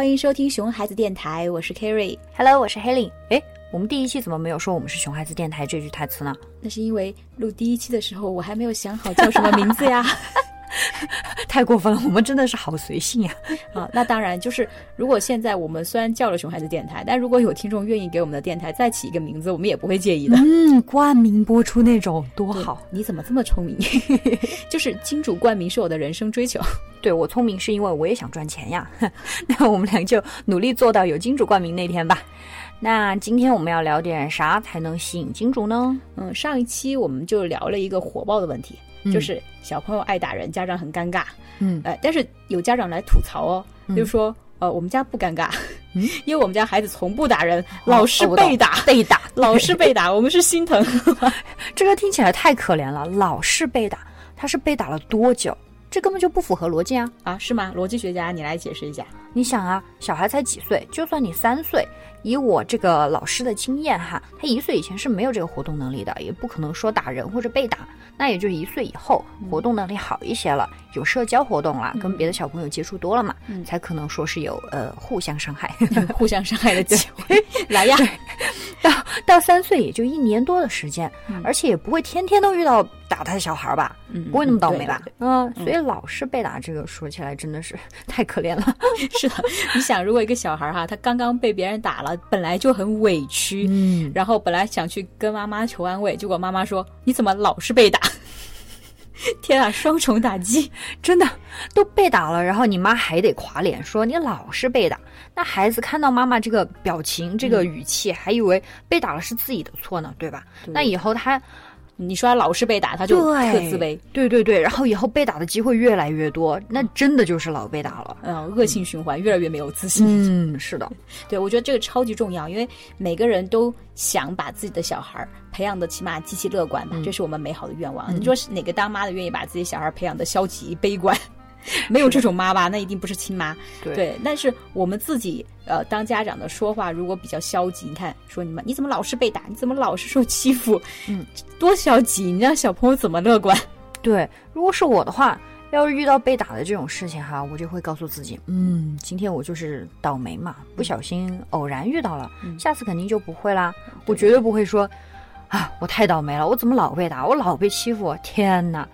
欢迎收听熊孩子电台，我是 Kerry。Hello，我是 Helen。哎，我们第一期怎么没有说我们是熊孩子电台这句台词呢？那是因为录第一期的时候，我还没有想好叫什么名字呀。太过分了，我们真的是好随性呀！啊，那当然就是，如果现在我们虽然叫了熊孩子电台，但如果有听众愿意给我们的电台再起一个名字，我们也不会介意的。嗯，冠名播出那种多好。你怎么这么聪明？就是金主冠名是我的人生追求。对我聪明是因为我也想赚钱呀。那我们俩就努力做到有金主冠名那天吧。那今天我们要聊点啥才能吸引金主呢？嗯，上一期我们就聊了一个火爆的问题，嗯就是小朋友爱打人，家长很尴尬。嗯呃，但是有家长来吐槽哦，就说，呃，我们家不尴尬，嗯 因为我们家孩子从不打人，老是被打，被打，老是被打，我们是心疼。这个听起来太可怜了，老是被打，他是被打了多久？这根本就不符合逻辑啊！啊，是吗？逻辑学家，你来解释一下。你想啊，小孩才几岁，就算你三岁，以我这个老师的经验哈，他一岁以前是没有这个活动能力的，也不可能说打人或者被打，那也就一岁以后活动能力好一些了，有社交活动了，跟别的小朋友接触多了嘛，嗯才可能说是有呃互相伤害。互相伤害的机会，来呀！到到三岁也就一年多的时间，嗯而且也不会天天都遇到打他的小孩吧，嗯不会那么倒霉吧？嗯，所以老是被打，这个说起来真的是 太可怜了。是的，你想，如果一个小孩哈，他刚刚被别人打了，本来就很委屈，嗯，然后本来想去跟妈妈求安慰，结果妈妈说：“你怎么老是被打？” 天啊，双重打击！真的都被打了，然后你妈还得垮脸说你老是被打，那孩子看到妈妈这个表情、这个语气，还以为被打了是自己的错呢，对吧？对那以后他你说他老是被打，他就特自卑，对对对，然后以后被打的机会越来越多，那真的就是老被打了。嗯、恶性循环，越来越没有自信。嗯，是的，对，我觉得这个超级重要，因为每个人都想把自己的小孩培养的起码积极乐观吧，这是我们美好的愿望。你说是哪个当妈的愿意把自己小孩培养的消极悲观？没有这种妈吧，那一定不是亲妈。对对，但是我们自己呃，当家长的说话如果比较消极，你看说你们你怎么老是被打，你怎么老是受欺负，嗯，多消极，你让小朋友怎么乐观？对。如果是我的话，要是遇到被打的这种事情哈，我就会告诉自己，嗯，今天我就是倒霉嘛，不小心偶然遇到了，嗯下次肯定就不会啦。我绝对不会说，啊，我太倒霉了，我怎么老被打，我老被欺负，天哪！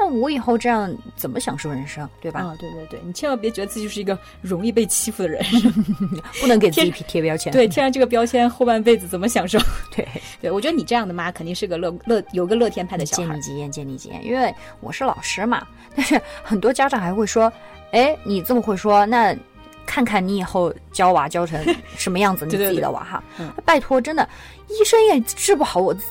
那我以后这样怎么享受人生，对吧？啊、对对对，你千万别觉得自己就是一个容易被欺负的人，不能给自己贴标签。对，贴上这个标签，后半辈子怎么享受？对，对我觉得你这样的妈肯定是个乐乐有个乐天派的小孩见你。吉言，见你吉言。因为我是老师嘛，但是很多家长还会说，哎，你这么会说，那看看你以后教娃教成什么样子，你自己的娃哈。嗯拜托，真的，医生也治不好我自。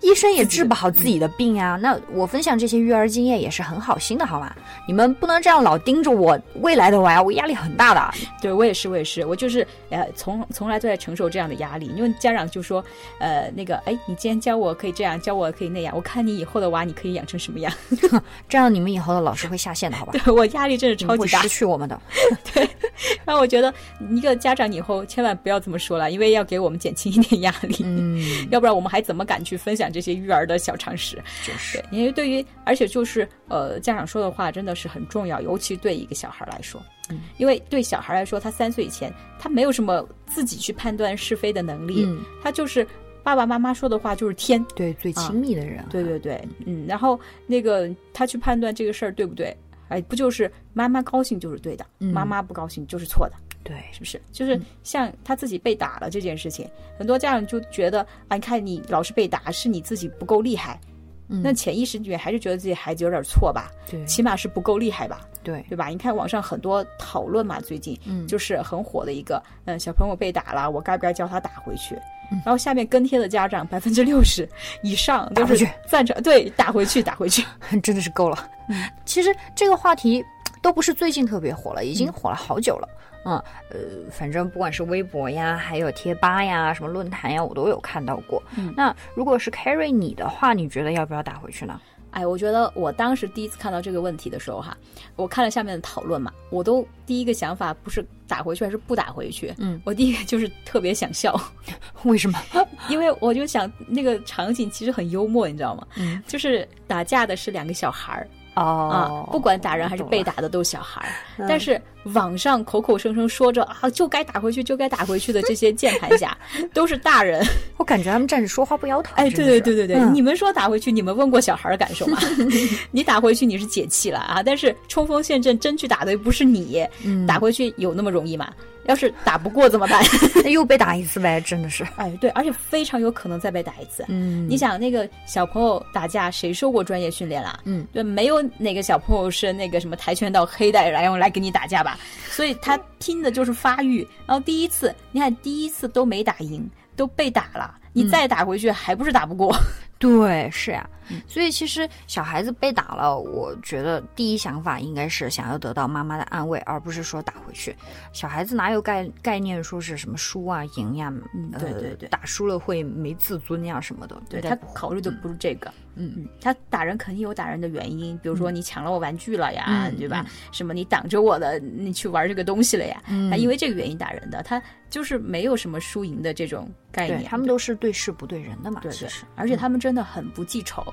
呃医生也治不好自己的病呀、那我分享这些育儿经验也是很好心的，好吗？你们不能这样老盯着我未来的娃，我压力很大的。对我也是，我也是，我就是呃，从从来都在承受这样的压力。因为家长就说，呃，那个，哎，你今天教我可以这样，教我可以那样，我看你以后的娃你可以养成什么样？这样你们以后的老师会下线的，好吧？对我压力真是你们会超级大失。去我们的。然后我觉得一个家长以后千万不要这么说了，因为要给我们减轻一点压力。嗯，要不然我们还怎么敢去分享这些育儿的小常识？就是对，因为对于而且就是呃，家长说的话真的是很重要，尤其对一个小孩来说，嗯，因为对小孩来说，他三岁以前他没有什么自己去判断是非的能力，嗯，他就是爸爸妈妈说的话就是天，对最亲密的人，对对对，嗯，然后那个他去判断这个事儿对不对，哎，不就是妈妈高兴就是对的，嗯妈妈不高兴就是错的。对，是不是？就是像他自己被打了这件事情，很多家长就觉得啊，你看你老是被打，是你自己不够厉害。嗯那潜意识里面还是觉得自己孩子有点错吧，对起码是不够厉害吧，对，对吧？你看网上很多讨论嘛，最近嗯，就是很火的一个，嗯，小朋友被打了，我该不该教他打回去？嗯然后下面跟帖的家长百分之六十以上都是去赞成，对，打回去，打回去。真的是够了。嗯其实这个话题都不是最近特别火了，已经火了好久了。嗯，呃，反正不管是微博呀，还有贴吧呀，什么论坛呀，我都有看到过。嗯那如果是 Carry 你的话，你觉得要不要打回去呢？哎，我觉得我当时第一次看到这个问题的时候，哈，我看了下面的讨论嘛，我都第一个想法不是打回去还是不打回去，嗯，我第一个就是特别想笑，为什么？因为我就想那个场景其实很幽默，你知道吗？嗯，就是打架的是两个小孩儿哦啊，不管打人还是被打的都是小孩儿，嗯但是网上口口声声说着啊就该打回去就该打回去的这些键盘侠，都是大人。我感觉他们站着说话不腰疼。哎，对对对对对，嗯你们说打回去，你们问过小孩的感受吗？你打回去你是解气了啊，但是冲锋陷阵真去打的又不是你，嗯打回去有那么容易吗？要是打不过怎么办？那 又被打一次呗，真的是。哎，对，而且非常有可能再被打一次。嗯你想那个小朋友打架，谁受过专业训练啦？嗯，对，没有哪个小朋友是那个什么跆拳道黑带，然后来跟你打架吧？所以他拼的就是发育。然后第一次，你看第一次都没打赢，都被打了，你再打回去还不是打不过？对，是呀、所以其实小孩子被打了，我觉得第一想法应该是想要得到妈妈的安慰，而不是说打回去。小孩子哪有概概念说是什么输啊赢呀、嗯呃对对对打输了会没自尊呀什么的。对他考虑的不是这个，嗯嗯，他打人肯定有打人的原因，比如说你抢了我玩具了呀，嗯对吧？什么你挡着我的，你去玩这个东西了呀？嗯他因为这个原因打人的，他就是没有什么输赢的这种概念。他们都是对事不对人的嘛，对对其实，而且他们真的很不记仇。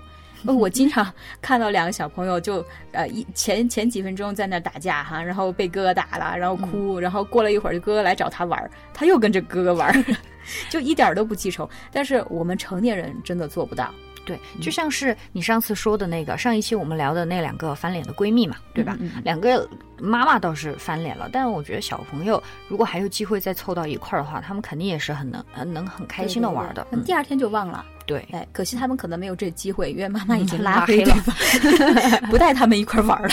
呃我经常看到两个小朋友就呃一前前几分钟在那打架哈，然后被哥哥打了，然后哭，然后过了一会儿就哥哥来找他玩儿，他又跟着哥哥玩儿，就一点都不记仇。但是我们成年人真的做不到。对，就像是你上次说的那个，上一期我们聊的那两个翻脸的闺蜜嘛，对吧？嗯嗯两个妈妈倒是翻脸了，但是我觉得小朋友如果还有机会再凑到一块儿的话，他们肯定也是很能很能很开心的玩的。嗯对对对第二天就忘了。对，哎，可惜他们可能没有这机会，因为妈妈已经嗯拉拉黑了。不带他们一块儿玩了。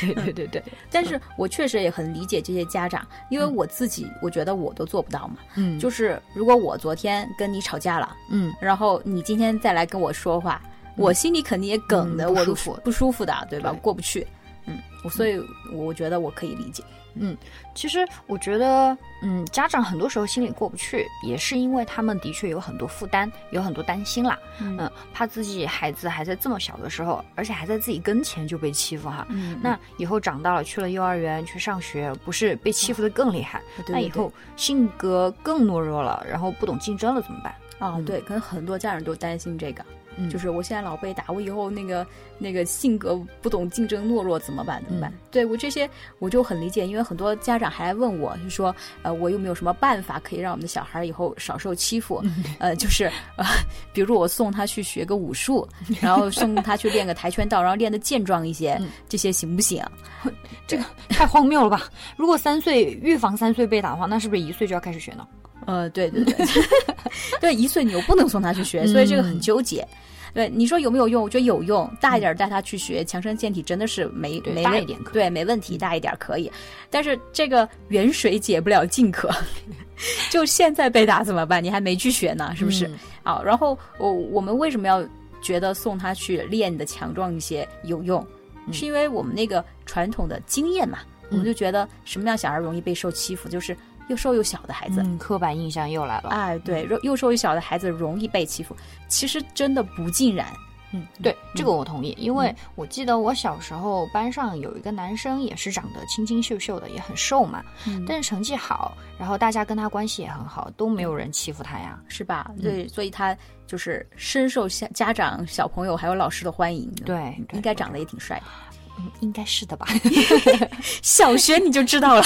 对对对对，但是我确实也很理解这些家长，因为我自己我觉得我都做不到嘛。嗯。就是如果我昨天跟你吵架了，嗯。然后你今天再来跟我说话，我心里肯定也梗的，我不舒服的，对吧？对。过不去。嗯，我所以我觉得我可以理解。嗯其实我觉得，嗯，家长很多时候心里过不去，也是因为他们的确有很多负担，有很多担心啦。嗯，怕自己孩子还在这么小的时候，而且还在自己跟前就被欺负哈。嗯那以后长大了去了幼儿园去上学，不是被欺负的更厉害？那以后性格更懦弱了，然后不懂竞争了怎么办？啊，对，可能很多家长都担心这个。嗯就是我现在老被打，我以后那个那个性格不懂竞争懦弱怎么办？怎么办？对我这些我就很理解，因为很多家长还来问我，就说呃，我有没有什么办法可以让我们的小孩以后少受欺负？呃，就是呃，比如我送他去学个武术，然后送他去练个跆拳道，然后练得健壮一些，这些行不行？这个太荒谬了吧！如果三岁预防三岁被打的话，那是不是一岁就要开始学呢？呃，对对对，对，一岁你又不能送他去学，所以这个很纠结。对，你说有没有用？我觉得有用，大一点带他去学，强身健体真的是没没问大一点可对，没问题，大一点可以。但是这个远水解不了近渴，就现在被打怎么办？你还没去学呢，是不是？嗯好，然后我我们为什么要觉得送他去练的强壮一些有用？是因为我们那个传统的经验嘛，我们就觉得什么样小孩容易被受欺负，就是又瘦又小的孩子。嗯，刻板印象又来了。哎，对，又又瘦又小的孩子容易被欺负，其实真的不尽然。嗯，对，这个我同意，因为我记得我小时候班上有一个男生也是长得清清秀秀的，也很瘦嘛，嗯但是成绩好，然后大家跟他关系也很好，都没有人欺负他呀。是吧？对，所以他就是深受家家长、小朋友还有老师的欢迎。对对应该长得也挺帅的。嗯，应该是的吧？小学你就知道了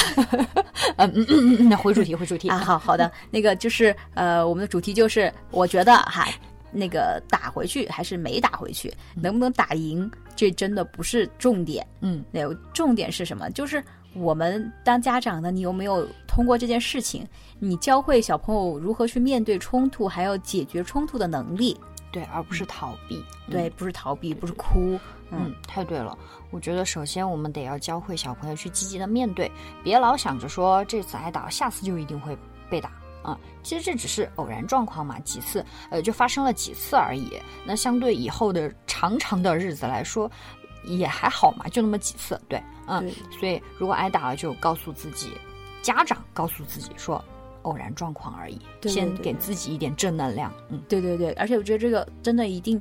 嗯嗯嗯嗯嗯，那回主题，回主题啊。好好的，那个就是呃，我们的主题就是，我觉得哈，那个打回去还是没打回去，能不能打赢，这真的不是重点。嗯，那重点是什么？就是我们当家长的，你有没有通过这件事情，你教会小朋友如何去面对冲突，还有解决冲突的能力？对，而不是逃避。对，不是逃避，不是哭。嗯，太对了。我觉得首先我们得要教会小朋友去积极的面对，别老想着说这次挨打，下次就一定会被打啊、其实这只是偶然状况嘛，几次呃就发生了几次而已。那相对以后的长长的日子来说，也还好嘛，就那么几次。对，嗯，所以如果挨打了，就告诉自己，家长告诉自己说。偶然状况而已，对对先给自己一点正能量。嗯，对对对，而且我觉得这个真的一定，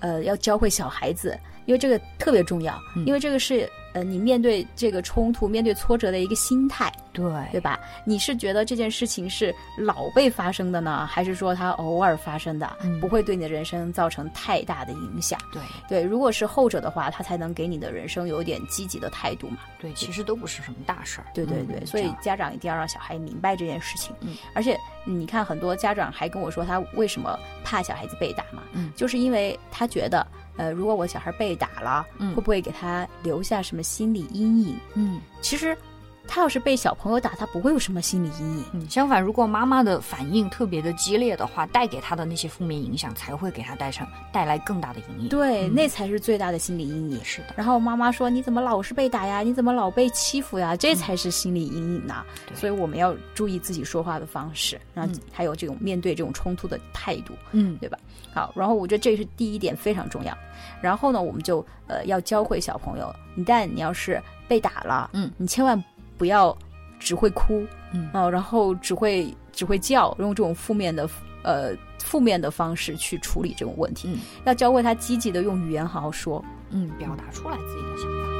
呃，要教会小孩子，因为这个特别重要，嗯。因为这个是呃你面对这个冲突、面对挫折的一个心态。对对吧？你是觉得这件事情是老被发生的呢，还是说它偶尔发生的，嗯不会对你的人生造成太大的影响？对对，如果是后者的话，它才能给你的人生有点积极的态度嘛。对，其实都不是什么大事儿。对对对，所以家长一定要让小孩明白这件事情。嗯，而且你看，很多家长还跟我说，他为什么怕小孩子被打嘛？嗯就是因为他觉得，呃，如果我小孩被打了，嗯会不会给他留下什么心理阴影？嗯其实，他要是被小朋友打，他不会有什么心理阴影。嗯，相反，如果妈妈的反应特别的激烈的话，带给他的那些负面影响才会给他带上带来更大的阴影。对，嗯那才是最大的心理阴影。是的，然后妈妈说：“你怎么老是被打呀？你怎么老被欺负呀？这才是心理阴影呐、嗯所以我们要注意自己说话的方式，然后嗯还有这种面对这种冲突的态度。嗯对吧？好，然后我觉得这是第一点非常重要。然后呢，我们就呃要教会小朋友，一旦你要是被打了，嗯，你千万不要只会哭，嗯哦，然后只会只会叫，用这种负面的呃负面的方式去处理这种问题，嗯要教会他积极的用语言好好说。嗯，表达出来自己的想法。